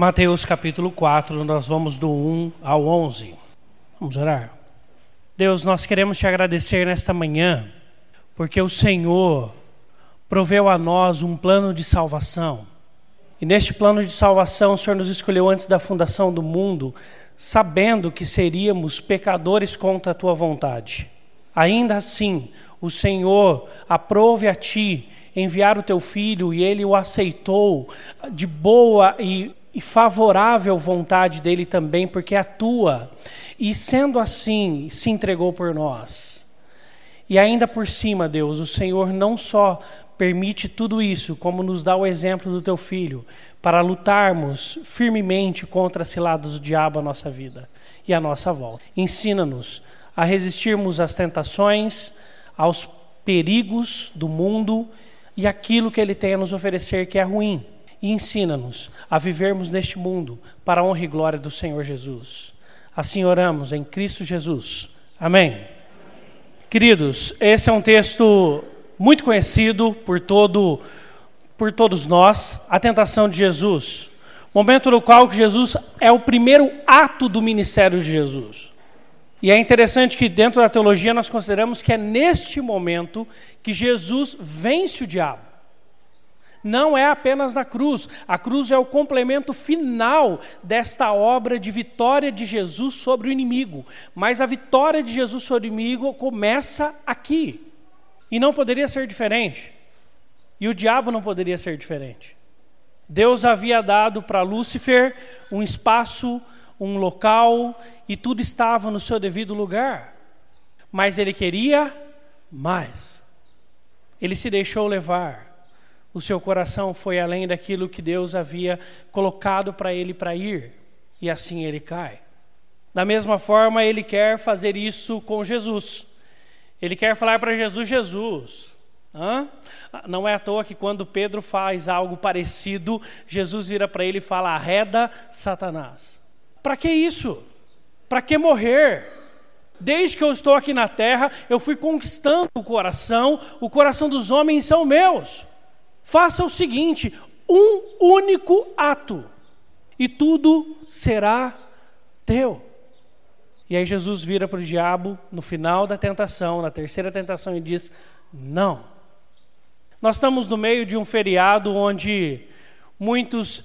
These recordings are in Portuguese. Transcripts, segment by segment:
Mateus capítulo 4, nós vamos do 1 ao 11. Vamos orar. Deus, nós queremos te agradecer nesta manhã, porque o Senhor proveu a nós um plano de salvação. E neste plano de salvação, o Senhor nos escolheu antes da fundação do mundo, sabendo que seríamos pecadores contra a tua vontade. Ainda assim, o Senhor aprove a ti enviar o teu filho e ele o aceitou de boa e, e favorável vontade dele também, porque é a tua. E sendo assim, se entregou por nós. E ainda por cima, Deus, o Senhor não só permite tudo isso, como nos dá o exemplo do teu filho, para lutarmos firmemente contra as ciladas do diabo à nossa vida e à nossa volta. Ensina-nos a resistirmos às tentações, aos perigos do mundo e aquilo que ele tem a nos oferecer que é ruim. E ensina-nos a vivermos neste mundo para a honra e glória do Senhor Jesus. Assim oramos em Cristo Jesus. Amém. Queridos, esse é um texto muito conhecido por todo por todos nós, a tentação de Jesus. Momento no qual Jesus é o primeiro ato do ministério de Jesus. E é interessante que dentro da teologia nós consideramos que é neste momento que Jesus vence o diabo não é apenas na cruz. A cruz é o complemento final desta obra de vitória de Jesus sobre o inimigo. Mas a vitória de Jesus sobre o inimigo começa aqui. E não poderia ser diferente. E o diabo não poderia ser diferente. Deus havia dado para Lúcifer um espaço, um local, e tudo estava no seu devido lugar. Mas ele queria mais. Ele se deixou levar o seu coração foi além daquilo que Deus havia colocado para ele para ir, e assim ele cai. Da mesma forma, ele quer fazer isso com Jesus. Ele quer falar para Jesus: Jesus. Hã? Não é à toa que quando Pedro faz algo parecido, Jesus vira para ele e fala: arreda Satanás. Para que isso? Para que morrer? Desde que eu estou aqui na terra, eu fui conquistando o coração, o coração dos homens são meus. Faça o seguinte: um único ato, e tudo será teu. E aí Jesus vira para o diabo no final da tentação, na terceira tentação, e diz: Não. Nós estamos no meio de um feriado onde muitos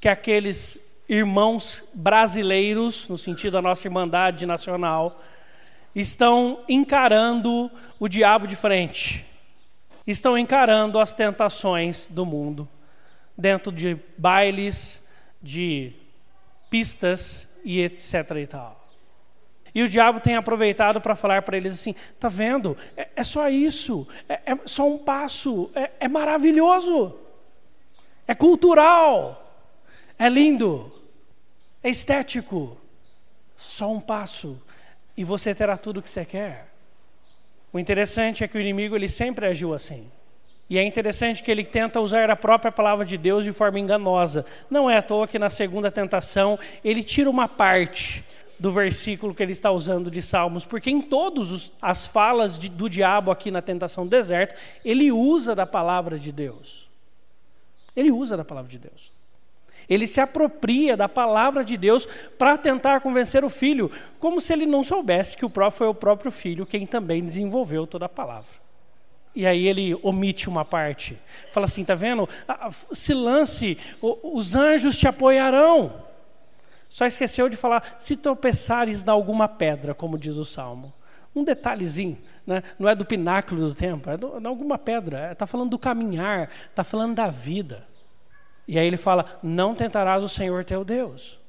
que aqueles irmãos brasileiros, no sentido da nossa irmandade nacional, estão encarando o diabo de frente estão encarando as tentações do mundo, dentro de bailes, de pistas e etc. e tal. E o diabo tem aproveitado para falar para eles assim: tá vendo? É, é só isso, é, é, só um passo, é, é maravilhoso, é cultural, é lindo, é estético. Só um passo e você terá tudo o que você quer. O interessante é que o inimigo ele sempre agiu assim. E é interessante que ele tenta usar a própria palavra de Deus de forma enganosa. Não é à toa que na segunda tentação ele tira uma parte do versículo que ele está usando de Salmos, porque em todas as falas de, do diabo aqui na tentação do deserto, ele usa da palavra de Deus. Ele usa da palavra de Deus. Ele se apropria da palavra de Deus para tentar convencer o filho, como se ele não soubesse que o próprio foi o próprio filho quem também desenvolveu toda a palavra. E aí ele omite uma parte. Fala assim, tá vendo? Se lance, os anjos te apoiarão. Só esqueceu de falar, se tropeçares em alguma pedra, como diz o Salmo. Um detalhezinho, né? não é do pináculo do templo, é de alguma pedra. Está falando do caminhar, está falando da vida. E aí ele fala: Não tentarás o Senhor teu Deus.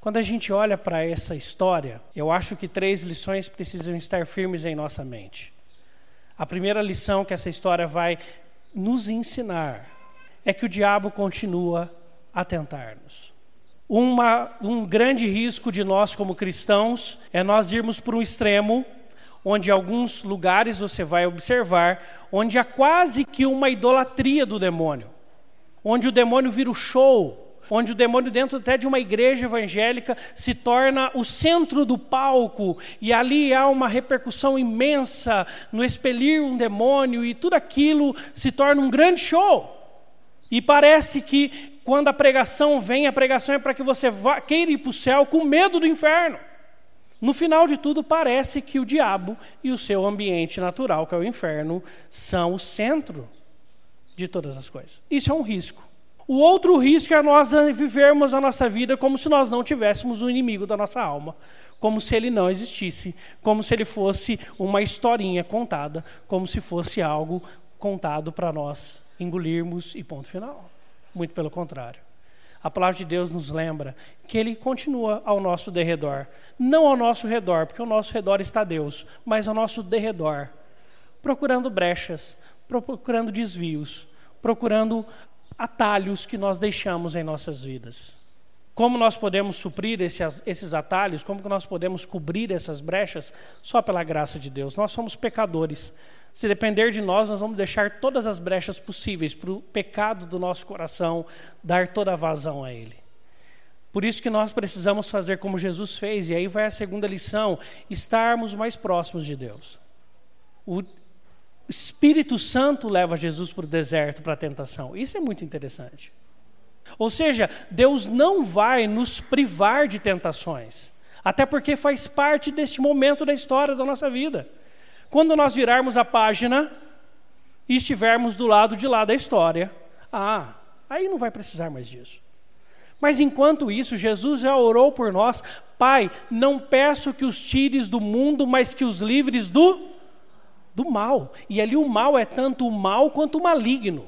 Quando a gente olha para essa história, eu acho que três lições precisam estar firmes em nossa mente. A primeira lição que essa história vai nos ensinar é que o diabo continua a tentar-nos. um grande risco de nós, como cristãos, é nós irmos para um extremo, onde alguns lugares você vai observar, onde há quase que uma idolatria do demônio onde o demônio vira o show, onde o demônio, dentro até de uma igreja evangélica, se torna o centro do palco, e ali há uma repercussão imensa no expelir um demônio, e tudo aquilo se torna um grande show. E parece que quando a pregação vem, a pregação é para que você vá, queira ir para o céu com medo do inferno. No final de tudo, parece que o diabo e o seu ambiente natural, que é o inferno, são o centro de todas as coisas. Isso é um risco. O outro risco é nós vivermos a nossa vida como se nós não tivéssemos o um inimigo da nossa alma, como se ele não existisse, como se ele fosse uma historinha contada, como se fosse algo contado para nós engolirmos e ponto final. Muito pelo contrário. A palavra de Deus nos lembra que ele continua ao nosso derredor. Não ao nosso redor, porque ao nosso redor está Deus, mas ao nosso derredor, procurando brechas, procurando desvios, procurando atalhos que nós deixamos em nossas vidas. Como nós podemos suprir esses, atalhos? Como que nós podemos cobrir essas brechas? Só pela graça de Deus. Nós somos pecadores. Se depender de nós, nós vamos deixar todas as brechas possíveis para o pecado do nosso coração dar toda a vazão a ele. Por isso que nós precisamos fazer como Jesus fez, e aí vai a segunda lição: estarmos mais próximos de Deus. O Espírito Santo leva Jesus para o deserto, para a tentação. Isso é muito interessante. Ou seja, Deus não vai nos privar de tentações, até porque faz parte deste momento da história da nossa vida. Quando nós virarmos a página e estivermos do lado de lá da história, ah, aí não vai precisar mais disso. Mas enquanto isso, Jesus já orou por nós, Pai, não peço que os tires do mundo, mas que os livres do do mal. E ali o mal é tanto o mal quanto o maligno.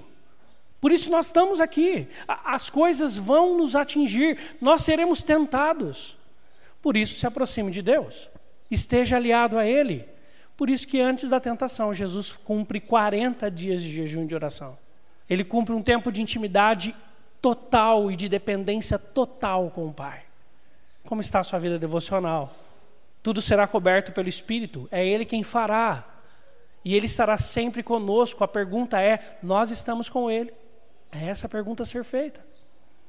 Por isso nós estamos aqui. As coisas vão nos atingir, nós seremos tentados. Por isso se aproxime de Deus. Esteja aliado a Ele. Por isso que antes da tentação, Jesus cumpre 40 dias de jejum de oração. Ele cumpre um tempo de intimidade total e de dependência total com o Pai. Como está a sua vida devocional? Tudo será coberto pelo Espírito, é Ele quem fará. E Ele estará sempre conosco. A pergunta é: nós estamos com Ele? É essa a pergunta a ser feita.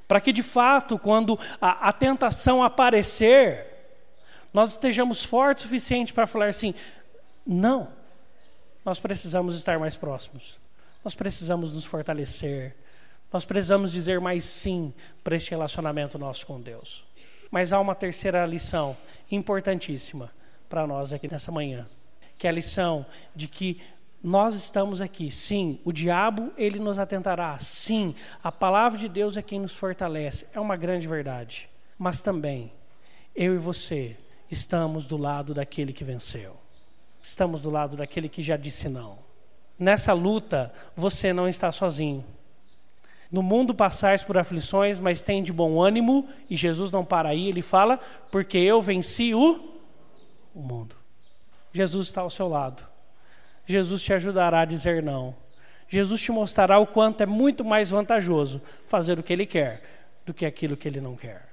Para que de fato, quando a, a tentação aparecer, nós estejamos fortes o suficiente para falar assim: não, nós precisamos estar mais próximos, nós precisamos nos fortalecer, nós precisamos dizer mais sim para este relacionamento nosso com Deus. Mas há uma terceira lição importantíssima para nós aqui nessa manhã, que é a lição de que nós estamos aqui, sim, o diabo ele nos atentará, sim, a palavra de Deus é quem nos fortalece, é uma grande verdade. Mas também, eu e você estamos do lado daquele que venceu, estamos do lado daquele que já disse não. Nessa luta, você não está sozinho. No mundo passais por aflições, mas tem de bom ânimo, e Jesus não para aí, ele fala, porque eu venci o, o mundo. Jesus está ao seu lado. Jesus te ajudará a dizer não. Jesus te mostrará o quanto é muito mais vantajoso fazer o que ele quer do que aquilo que ele não quer.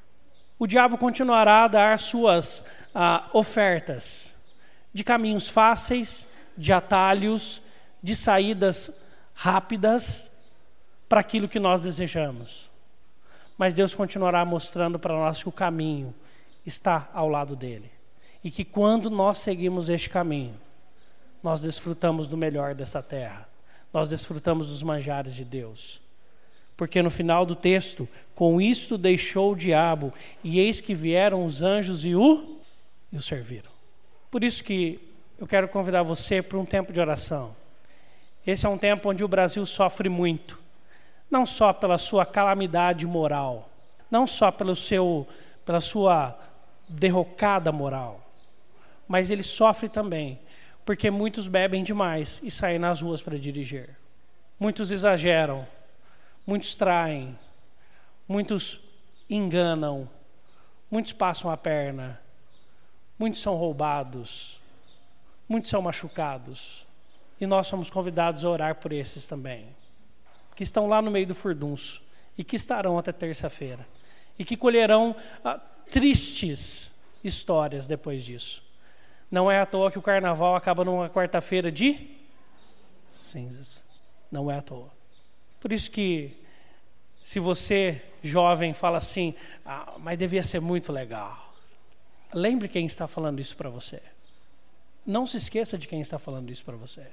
O diabo continuará a dar suas ah, ofertas de caminhos fáceis, de atalhos, de saídas rápidas para aquilo que nós desejamos. Mas Deus continuará mostrando para nós que o caminho está ao lado dele. E que quando nós seguimos este caminho, nós desfrutamos do melhor dessa terra. Nós desfrutamos dos manjares de Deus. Porque no final do texto, com isto deixou o diabo, e eis que vieram os anjos e o, e o serviram. Por isso que eu quero convidar você para um tempo de oração. Esse é um tempo onde o Brasil sofre muito, não só pela sua calamidade moral, não só pelo seu, pela sua derrocada moral, mas ele sofre também porque muitos bebem demais e saem nas ruas para dirigir. Muitos exageram, muitos traem, muitos enganam, muitos passam a perna, muitos são roubados, muitos são machucados. E nós somos convidados a orar por esses também, que estão lá no meio do furdunço e que estarão até terça-feira e que colherão ah, tristes histórias depois disso. Não é à toa que o carnaval acaba numa quarta-feira de cinzas. Não é à toa. Por isso que, se você, jovem, fala assim, ah, mas devia ser muito legal. Lembre quem está falando isso para você. Não se esqueça de quem está falando isso para você.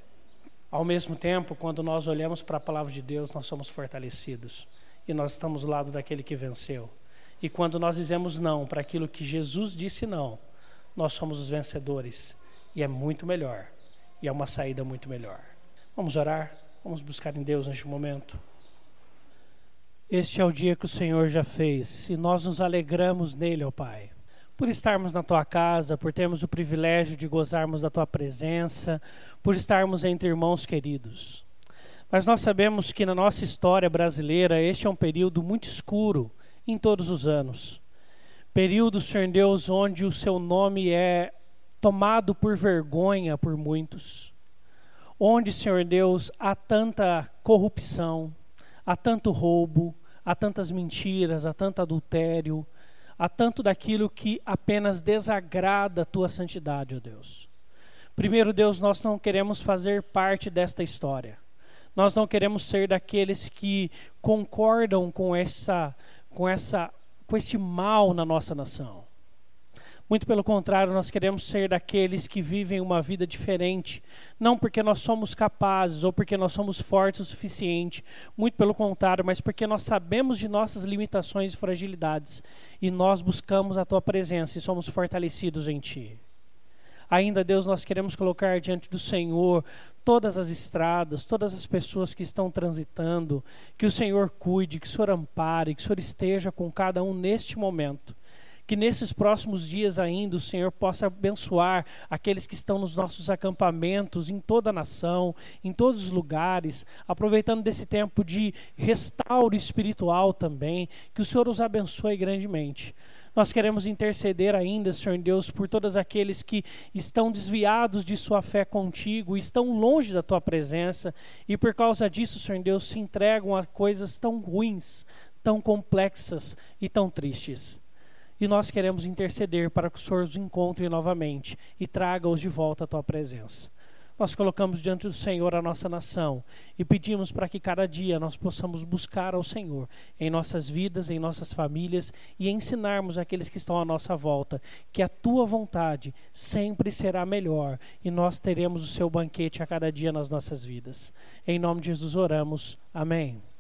Ao mesmo tempo, quando nós olhamos para a palavra de Deus, nós somos fortalecidos. e nós estamos do lado daquele que venceu. E quando nós dizemos não para aquilo que Jesus disse não, nós somos os vencedores. E é muito melhor. E é uma saída muito melhor. Vamos orar? Vamos buscar em Deus neste momento. Este é o dia que o Senhor já fez e nós nos alegramos nele, ó Pai. Por estarmos na tua casa, por termos o privilégio de gozarmos da tua presença, por estarmos entre irmãos queridos. Mas nós sabemos que na nossa história brasileira este é um período muito escuro em todos os anos. Período, Senhor Deus, onde o seu nome é tomado por vergonha por muitos. Onde, Senhor Deus, há tanta corrupção, há tanto roubo, há tantas mentiras, há tanto adultério, há tanto daquilo que apenas desagrada a tua santidade, ó Deus. Primeiro, Deus, nós não queremos fazer parte desta história. Nós não queremos ser daqueles que concordam com essa com essa com esse mal na nossa nação. Muito pelo contrário, nós queremos ser daqueles que vivem uma vida diferente, não porque nós somos capazes ou porque nós somos fortes o suficiente, muito pelo contrário, mas porque nós sabemos de nossas limitações e fragilidades e nós buscamos a tua presença e somos fortalecidos em ti. Ainda, Deus, nós queremos colocar diante do Senhor todas as estradas, todas as pessoas que estão transitando, que o Senhor cuide, que o Senhor ampare, que o Senhor esteja com cada um neste momento. Que nesses próximos dias ainda o Senhor possa abençoar aqueles que estão nos nossos acampamentos, em toda a nação, em todos os lugares, aproveitando desse tempo de restauro espiritual também. Que o Senhor os abençoe grandemente. Nós queremos interceder ainda, Senhor Deus, por todos aqueles que estão desviados de sua fé contigo, estão longe da tua presença e por causa disso, Senhor Deus, se entregam a coisas tão ruins, tão complexas e tão tristes. E nós queremos interceder para que o Senhor os encontre novamente e traga-os de volta à tua presença nós colocamos diante do Senhor a nossa nação e pedimos para que cada dia nós possamos buscar ao Senhor em nossas vidas, em nossas famílias e ensinarmos aqueles que estão à nossa volta que a tua vontade sempre será melhor e nós teremos o seu banquete a cada dia nas nossas vidas. Em nome de Jesus oramos. Amém.